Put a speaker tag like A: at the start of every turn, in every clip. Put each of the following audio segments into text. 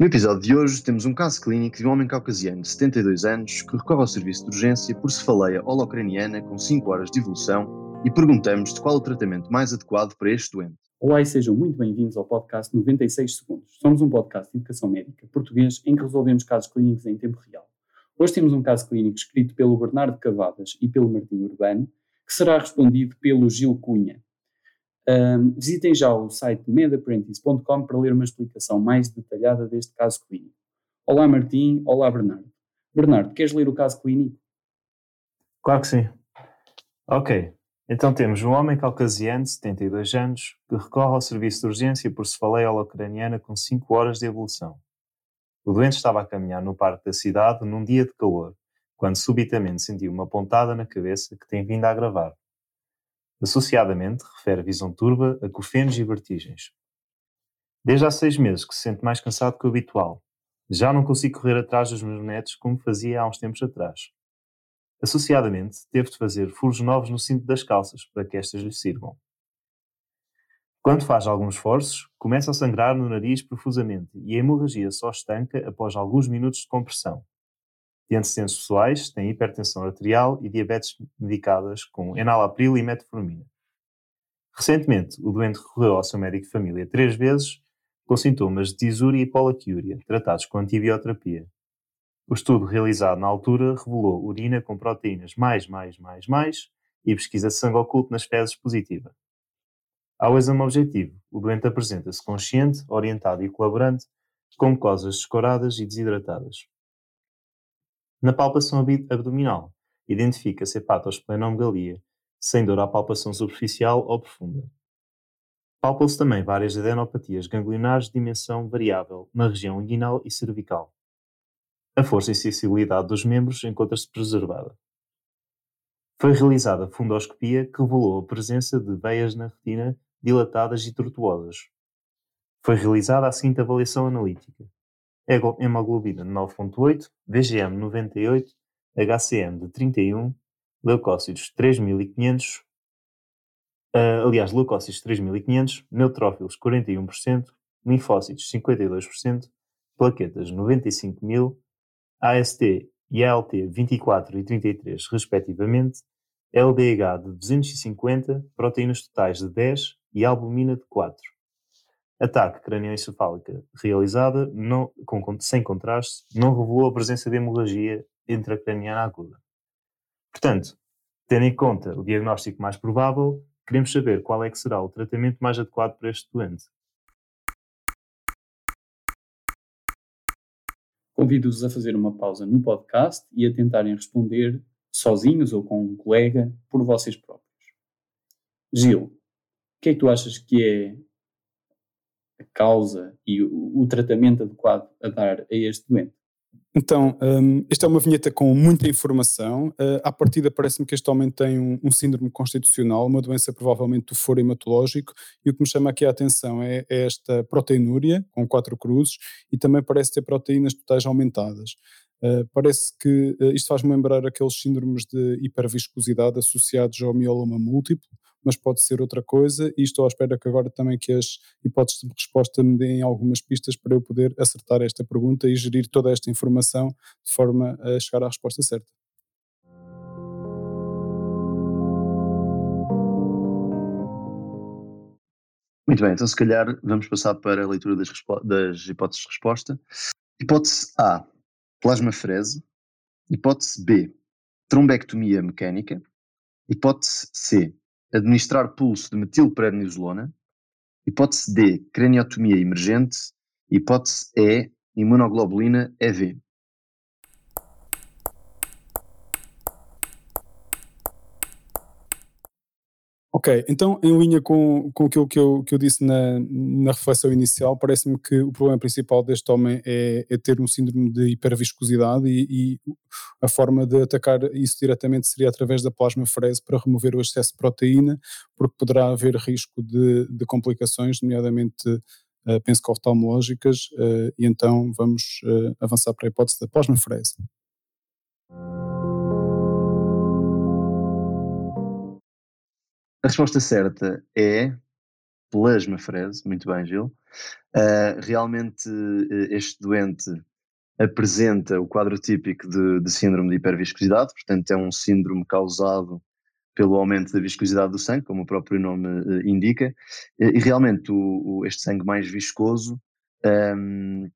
A: No episódio de hoje temos um caso clínico de um homem caucasiano de 72 anos que recorre ao serviço de urgência por cefaleia holocraniana com 5 horas de evolução e perguntamos de qual o tratamento mais adequado para este doente.
B: Olá e sejam muito bem-vindos ao podcast 96 Segundos. Somos um podcast de educação médica português em que resolvemos casos clínicos em tempo real. Hoje temos um caso clínico escrito pelo Bernardo Cavadas e pelo Martim Urbano, que será respondido pelo Gil Cunha. Um, visitem já o site medapprentice.com para ler uma explicação mais detalhada deste caso clínico. Olá Martim, olá Bernardo. Bernardo, queres ler o caso clínico?
C: Claro que sim. Ok, então temos um homem caucasiano de 72 anos que recorre ao serviço de urgência por cefaleia holocraniana com 5 horas de evolução. O doente estava a caminhar no parque da cidade num dia de calor, quando subitamente sentiu uma pontada na cabeça que tem vindo a agravar. Associadamente, refere visão turva, acufenos e vertigens. Desde há seis meses que se sente mais cansado que o habitual. Já não consigo correr atrás dos meus netos como fazia há uns tempos atrás. Associadamente, teve de fazer furos novos no cinto das calças para que estas lhe sirvam. Quando faz alguns esforços, começa a sangrar no nariz profusamente e a hemorragia só estanca após alguns minutos de compressão. De antecedentes pessoais, tem hipertensão arterial e diabetes medicadas com enalapril e metformina. Recentemente, o doente recorreu ao seu médico de família três vezes com sintomas de disúria e polaquiúria, tratados com antibioterapia. O estudo realizado na altura revelou urina com proteínas mais, mais, mais, mais e pesquisa de sangue oculto nas fezes positiva. Ao exame objetivo, o doente apresenta-se consciente, orientado e colaborante, com mucosas descoradas e desidratadas. Na palpação abdominal, identifica-se hepatosplenomegalia, sem dor à palpação superficial ou profunda. Palpam-se também várias adenopatias ganglionares de dimensão variável na região inguinal e cervical. A força e sensibilidade dos membros encontra-se preservada. Foi realizada fundoscopia que revelou a presença de veias na retina dilatadas e tortuosas. Foi realizada a seguinte avaliação analítica hemoglobina 9.8, VGM 98, HCM de 31, leucócitos 3500, uh, ah, aliás, leucócitos 3500, neutrófilos 41%, linfócitos 52%, plaquetas 95.000, AST e ALT 24 e 33 respectivamente, LDH de 250, proteínas totais de 10 e albumina de 4. Ataque crânioencefálica realizada não, com, sem contraste não revelou a presença de hemorragia intracraniana aguda. Portanto, tendo em conta o diagnóstico mais provável, queremos saber qual é que será o tratamento mais adequado para este doente.
B: Convido-vos a fazer uma pausa no podcast e a tentarem responder sozinhos ou com um colega por vocês próprios. Gil, o que é que tu achas que é a causa e o, o tratamento adequado a dar a este doente?
D: Então, um, esta é uma vinheta com muita informação. Uh, à partida, parece-me que este homem tem um, um, síndrome constitucional, uma doença provavelmente do foro hematológico, e o que me chama aqui a atenção é, é esta proteinúria, com quatro cruzes, e também parece ter proteínas totais aumentadas. Uh, parece que uh, isto faz-me lembrar aqueles síndromes de hiperviscosidade associados ao mieloma múltiplo, mas pode ser outra coisa e estou à espera que agora também que as hipóteses de resposta me deem algumas pistas para eu poder acertar esta pergunta e gerir toda esta informação de forma a chegar à resposta certa.
A: Muito bem, então se calhar vamos passar para a leitura das, das hipóteses de resposta. Hipótese A, plasmafrese. Hipótese B, trombectomia mecânica. Hipótese C, administrar pulso de metilprednisolona. Hipótese D, craniotomia emergente. Hipótese E, imunoglobulina EV.
D: Ok, então em linha com, com aquilo que eu, que eu disse na, na reflexão inicial, parece-me que o problema principal deste homem é, é ter um síndrome de hiperviscosidade e, e, a forma de atacar isso diretamente seria através da plasmafrese para remover o excesso de proteína, porque poderá haver risco de, de complicações, nomeadamente uh, penso que oftalmológicas, uh, e então vamos uh, avançar para a hipótese da plasmafrese.
A: A resposta certa é plasmafrese, muito bem, Gil. Uh, realmente, este doente apresenta o quadro típico de, de, síndrome de hiperviscosidade, portanto, é um síndrome causado pelo aumento da viscosidade do sangue, como o próprio nome uh, indica, e, realmente o, o, este sangue mais viscoso um,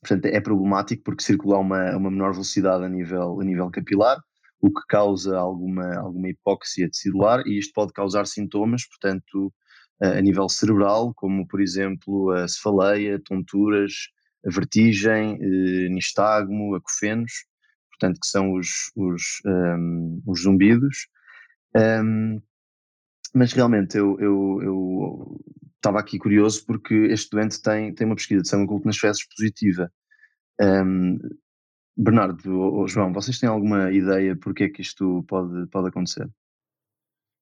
A: portanto, é problemático porque circula a uma, uma menor velocidade a nível, a nível capilar, o que causa alguma, alguma hipóxia tecidular e isto pode causar sintomas, portanto, a nível cerebral, como por exemplo a cefaleia, tonturas, a vertigem, eh, nistagmo, acofenos, portanto, que são os, os, um, os zumbidos. Um, mas realmente eu, eu, eu estava aqui curioso porque este doente tem, tem uma pesquisa de sangue oculto nas fezes positiva. Um, Bernardo ou João, vocês têm alguma ideia porque é que isto pode, pode acontecer?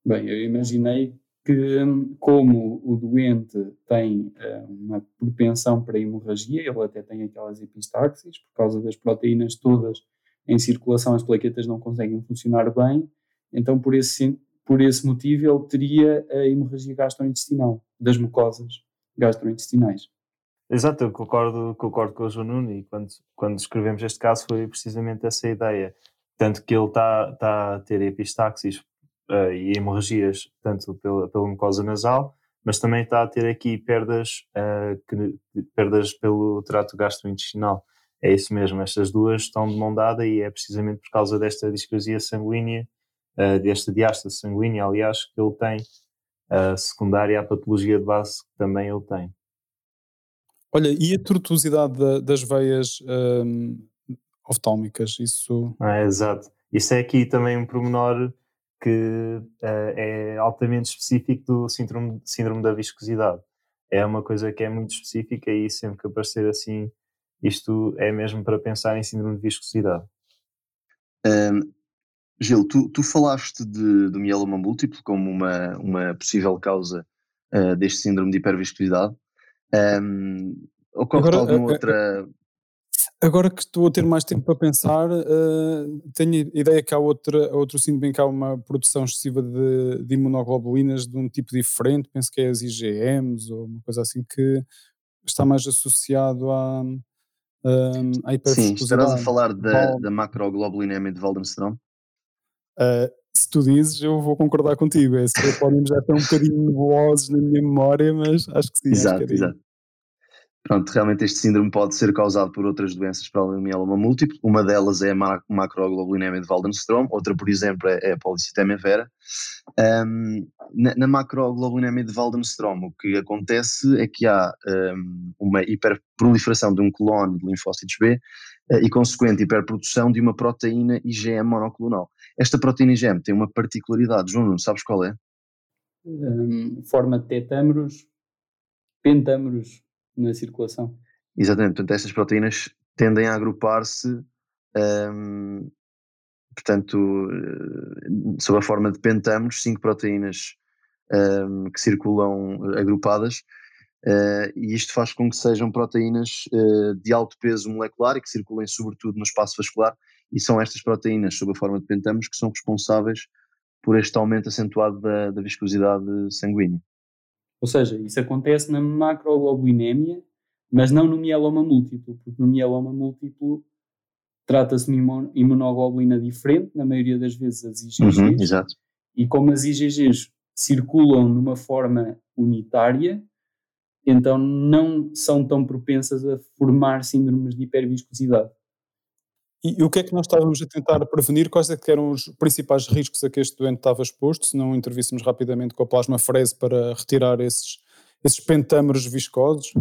B: Bem, eu imaginei que, como o doente tem uh, uma propensão para hemorragia, ele até tem aquelas epistaxis, por causa das proteínas todas em circulação, as plaquetas não conseguem funcionar bem, então por esse, por esse motivo ele teria a hemorragia gastrointestinal, das mucosas gastrointestinais.
C: Exato, eu concordo, concordo com o João Nuno e quando, quando escrevemos este caso foi precisamente essa ideia. Tanto que ele está tá a ter epistaxis uh, e hemorragias, tanto pela, pela mucosa nasal, mas também está a ter aqui perdas, uh, que, perdas pelo trato gastrointestinal. É isso mesmo, estas duas estão de mão dada e é precisamente por causa desta discrosia sanguínea, uh, desta diástase sanguínea, aliás, que ele tem, secundária à patologia de base que também ele tem.
D: Olha, e a tortuosidade da, das veias um, oftálmicas? Isso.
C: Ah, exato. Isso é aqui também um pormenor que uh, é altamente específico do síndrome, síndrome da viscosidade. É uma coisa que é muito específica e sempre que aparecer assim, isto é mesmo para pensar em síndrome de viscosidade.
A: Um, Gil, tu, tu falaste de, do mieloma múltiplo como uma, uma possível causa uh, deste síndrome de hiperviscosidade. Um, ocorre agora, alguma outra.
D: Agora que estou a ter mais tempo para pensar, uh, tenho ideia que há outra, outro síndrome que há uma produção excessiva de, de, imunoglobulinas de um tipo diferente, penso que é as IgMs ou uma coisa assim que está mais associado à, um, à
A: Sim, estarás a falar da, da macroglobulinemia de Waldenstrom?
D: Uh, se tu dizes, eu vou concordar contigo. É, podem já estar um bocadinho nebulosos na minha memória, mas acho que sim.
A: Exato,
D: que
A: exato. Pronto, realmente este síndrome pode ser causado por outras doenças para o mieloma múltiplo. Uma delas é a macroglobulinemia de Waldenstrom, outra, por exemplo, é, é a policitemia vera. Um, na, na macroglobulinemia de Waldenstrom, o que acontece é que há um, uma hiperproliferação de um clone de linfócitos B e consequente hiperprodução de uma proteína IgM monoclonal. Esta proteína IgM tem uma particularidade, João, sabes qual é?
B: Um, forma de tetâmeros, pentâmeros na circulação.
A: Exatamente, portanto, estas proteínas tendem a agrupar-se, um, portanto, eh, sob a forma de pentâmeros, cinco proteínas um, que circulam agrupadas, uh, e isto faz com que sejam proteínas uh, de alto peso molecular e que circulem sobretudo no espaço vascular, e são estas proteínas, sob a forma de pentâmeros, que são responsáveis por este aumento acentuado da, da viscosidade sanguínea.
B: Ou seja, isso acontece na macroglobulinemia, mas não no mieloma múltiplo, porque no mieloma múltiplo trata-se de uma imunoglobulina diferente, na maioria das vezes as IgGs,
A: uhum,
B: e como as IgGs circulam numa forma unitária, então não são tão propensas a formar síndromes de hiperviscosidade.
D: E, o que é que nós estávamos a tentar prevenir? Quais é que eram os principais riscos a que este doente estava exposto, se não intervíssemos rapidamente com a plasmafrese para retirar esses, esses pentâmeros viscosos?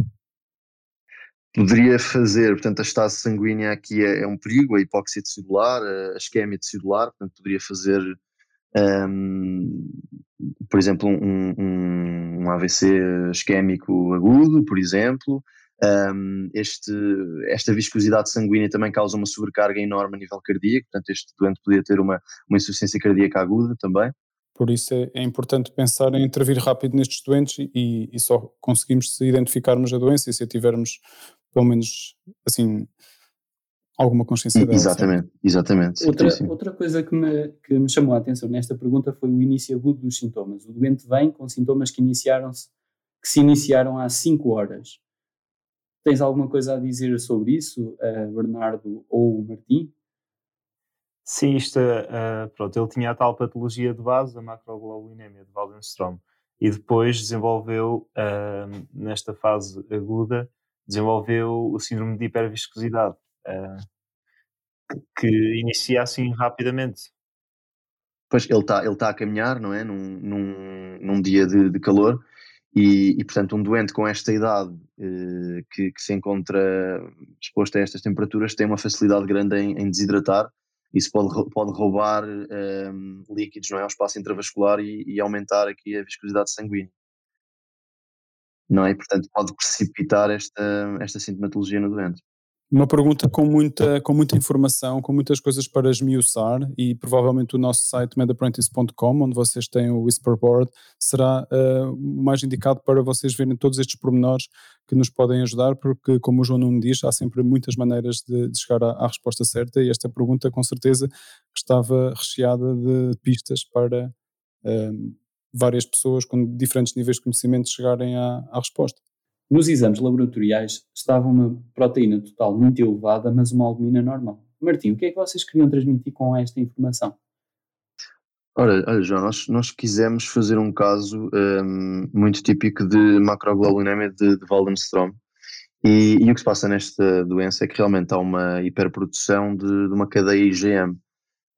A: Poderia fazer, portanto, a estase sanguínea aqui é, é um perigo, a hipóxia celular, a isquemia celular, portanto, poderia fazer, um, por exemplo, um, um, AVC isquémico agudo, por exemplo, um, este, esta viscosidade sanguínea também causa uma sobrecarga enorme a nível cardíaco, portanto, este doente podia ter uma, uma insuficiência cardíaca aguda também.
D: Por isso é, é importante pensar em intervir rápido nestes doentes e, e, só conseguimos se identificarmos a doença e se a tivermos, pelo menos, assim, alguma consciência dela.
A: Exatamente, exatamente.
B: Outra, outra coisa que me, que me chamou a atenção nesta pergunta foi o início agudo dos sintomas. O doente vem com sintomas que iniciaram-se que se iniciaram há 5 horas. Tens alguma coisa a dizer sobre isso, uh, Bernardo ou Martim?
C: Sim, isto, uh, pronto, ele tinha a tal patologia de base, a macroglobulinemia de Waldenstrom, e depois desenvolveu, uh, nesta fase aguda, desenvolveu o síndrome de hiperviscosidade, uh, que inicia assim rapidamente.
A: Pois, ele está ele tá a caminhar, não é? Num, num, num dia de, de calor, e, e, portanto, um doente com esta idade eh, que, que, se encontra exposto a estas temperaturas tem uma facilidade grande em, em desidratar. Isso pode, pode roubar eh, líquidos não é, ao espaço intravascular e, e, aumentar aqui a viscosidade sanguínea. Não é? Portanto, pode precipitar esta, esta sintomatologia no doente.
D: Uma pergunta com muita, com muita informação, com muitas coisas para esmiuçar e provavelmente o nosso site medapprentice.com, onde vocês têm o Whisperboard, será uh, mais indicado para vocês verem todos estes pormenores que nos podem ajudar, porque como o João Nuno diz, há sempre muitas maneiras de, de chegar à, à, resposta certa e esta pergunta com certeza estava recheada de pistas para uh, várias pessoas com diferentes níveis de conhecimento chegarem à, à resposta.
B: Nos exames laboratoriais estava uma proteína total muito elevada, mas uma albumina normal. Martim, o que é que vocês queriam transmitir com esta informação?
A: Ora, olha, João, nós, nós quisemos fazer um caso um, muito típico de macroglobulinemia de, de Waldenstrom. E, e, o que se passa nesta doença é que realmente há uma hiperprodução de, de uma cadeia IgM.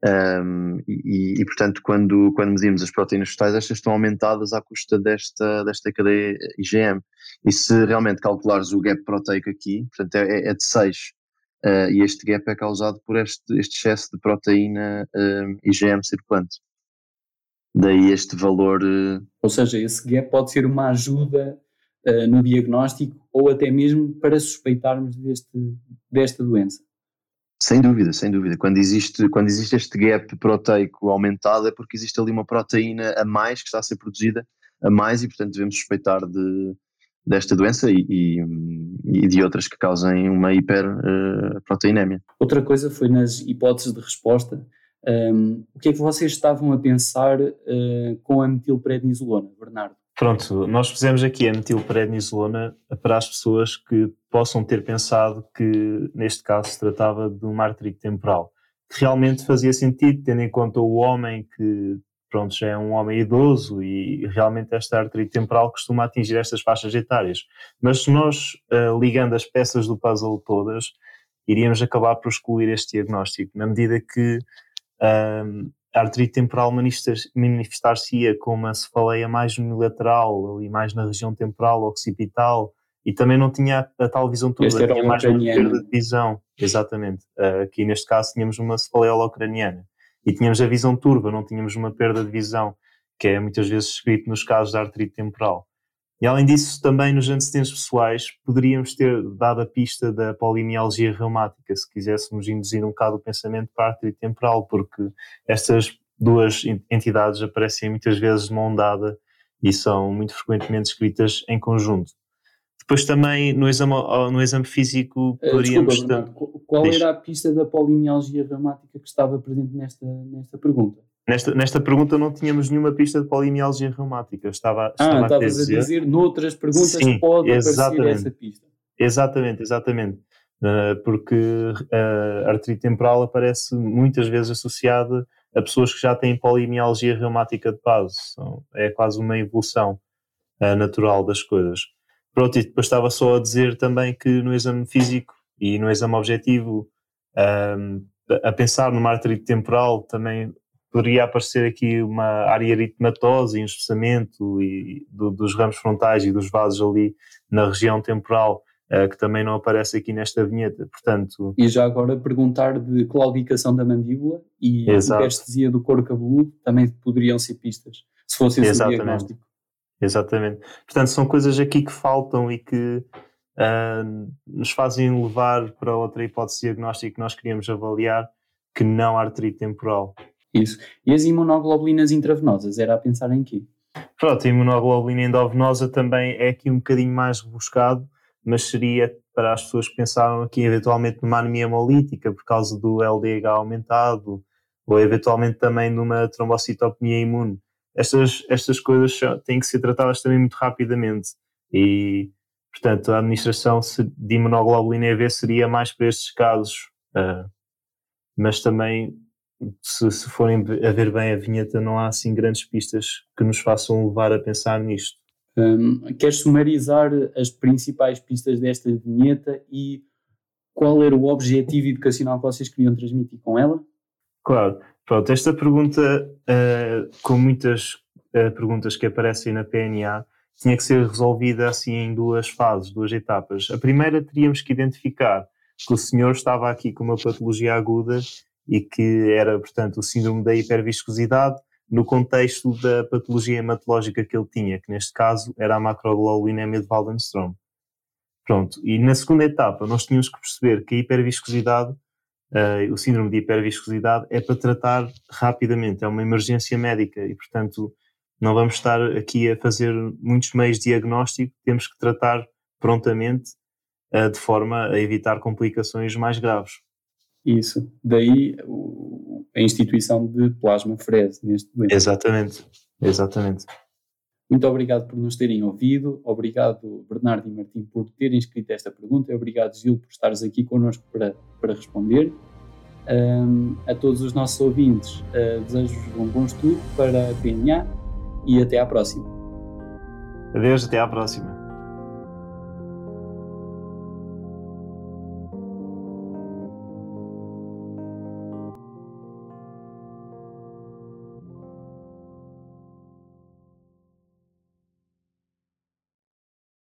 A: Um, e, e, portanto, quando, quando medimos as proteínas fetais, estas estão aumentadas à custa desta, desta cadeia IgM. E se realmente calculares o gap proteico aqui, portanto, é, é de 6, uh, e este gap é causado por este, este excesso de proteína um, IgM circulante. Daí este valor. Uh,
B: ou seja, esse gap pode ser uma ajuda uh, no diagnóstico ou até mesmo para suspeitarmos deste, desta doença.
A: Sem dúvida, sem dúvida. Quando existe, quando existe este gap proteico aumentado é porque existe ali uma proteína a mais que está a ser produzida a mais e, portanto, devemos suspeitar de, desta doença e, e, e de outras que causem uma hiperproteinémia. Uh,
B: Outra coisa foi nas hipóteses de resposta. Um, o que é que vocês estavam a pensar uh, com a metilprednisolona, Bernardo?
C: Pronto, nós fizemos aqui a metilprednisolona para as pessoas que possam ter pensado que neste caso se tratava de uma artrite temporal, que realmente fazia sentido, tendo em conta o homem que pronto, já é um homem idoso e realmente esta artrite temporal costuma atingir estas faixas etárias. Mas se nós, uh, ligando as peças do puzzle todas, iríamos acabar por excluir este diagnóstico, na medida que a artrite temporal manifestar-se-ia com uma cefaleia mais unilateral, e mais na região temporal, occipital, e também não tinha a, tal visão toda, tinha mais uma perda de visão. Exatamente. Uh, aqui neste caso tínhamos uma cefaleia holocraniana. E tínhamos a visão turva, não tínhamos uma perda de visão, que é muitas vezes escrito nos casos da artrite temporal. E além disso, também nos antecedentes pessoais, poderíamos ter dado a pista da polimialgia reumática, se quiséssemos induzir um bocado o pensamento para artrite temporal, porque estas duas entidades aparecem muitas vezes de mão dada e são muito frequentemente escritas em conjunto. Depois também no exame, no exame físico
B: eh, poderíamos... Desculpa, Bernardo, qual era a pista da polimialgia reumática que estava presente nesta, nesta pergunta?
C: Nesta, nesta pergunta não tínhamos nenhuma pista de polimialgia reumática. Estava,
B: ah, estava estavas a dizer, a dizer noutras perguntas Sim, pode aparecer essa pista.
C: Exatamente, exatamente. Uh, porque uh, a artrite temporal aparece muitas vezes associada a pessoas que já têm polimialgia reumática de base. é quase uma evolução natural das coisas. Pronto, e depois estava só a dizer também que no exame físico e no exame objetivo, um, a pensar numa artrite temporal, também poderia aparecer aqui uma área eritematosa e um espessamento e, do, dos ramos frontais e dos vasos ali na região temporal, uh, que também não aparece aqui nesta vinheta, portanto...
B: E já agora perguntar de claudicação da mandíbula e hiperestesia do couro cabeludo também poderiam ser pistas, se fosse esse Exatamente. diagnóstico.
C: Exatamente. Portanto, são coisas aqui que faltam e que uh, nos fazem levar para outra hipótese diagnóstica que nós queríamos avaliar, que não a artrite temporal.
B: Isso. E as imunoglobulinas intravenosas, era a pensar em quê?
C: Pronto, a imunoglobulina endovenosa também é aqui um bocadinho mais rebuscado, mas seria para as pessoas que pensaram aqui eventualmente numa anemia hemolítica por causa do LDH aumentado, ou eventualmente também numa trombocitopenia imune estas, estas coisas têm que ser tratadas também muito rapidamente. E, portanto, a administração de imunoglobulina EV seria mais para estes casos, uh, mas também, se, se forem a ver bem a vinheta, não há assim grandes pistas que nos façam levar a pensar nisto.
B: Um, queres sumarizar as principais pistas desta vinheta e qual era o objetivo educacional que vocês queriam transmitir com ela?
C: Claro, pronto, esta pergunta, uh, com muitas uh, perguntas que aparecem na PNA, tinha que ser resolvida assim em duas fases, duas etapas. A primeira teríamos que identificar que o senhor estava aqui com uma patologia aguda e que era, portanto, o síndrome da hiperviscosidade no contexto da patologia hematológica que ele tinha, que neste caso era a macroglobulinemia de Waldenstrom. Pronto, e na segunda etapa nós tínhamos que perceber que a hiperviscosidade, uh, o síndrome de hiperviscosidade, é para tratar rapidamente, é uma emergência médica e, portanto, não vamos estar aqui a fazer muitos meios de diagnóstico, temos que tratar prontamente uh, de forma a evitar complicações mais graves.
B: Isso, daí o, a instituição de plasma FRES neste momento.
C: Exatamente, exatamente.
B: Muito obrigado por nos terem ouvido, obrigado Bernardo e Martim por terem escrito esta pergunta, obrigado Gil por estares aqui connosco para, para responder. Um, a todos os nossos ouvintes, uh, desejo-vos um bom estudo para a PNA e até à próxima.
C: Adeus, até à próxima.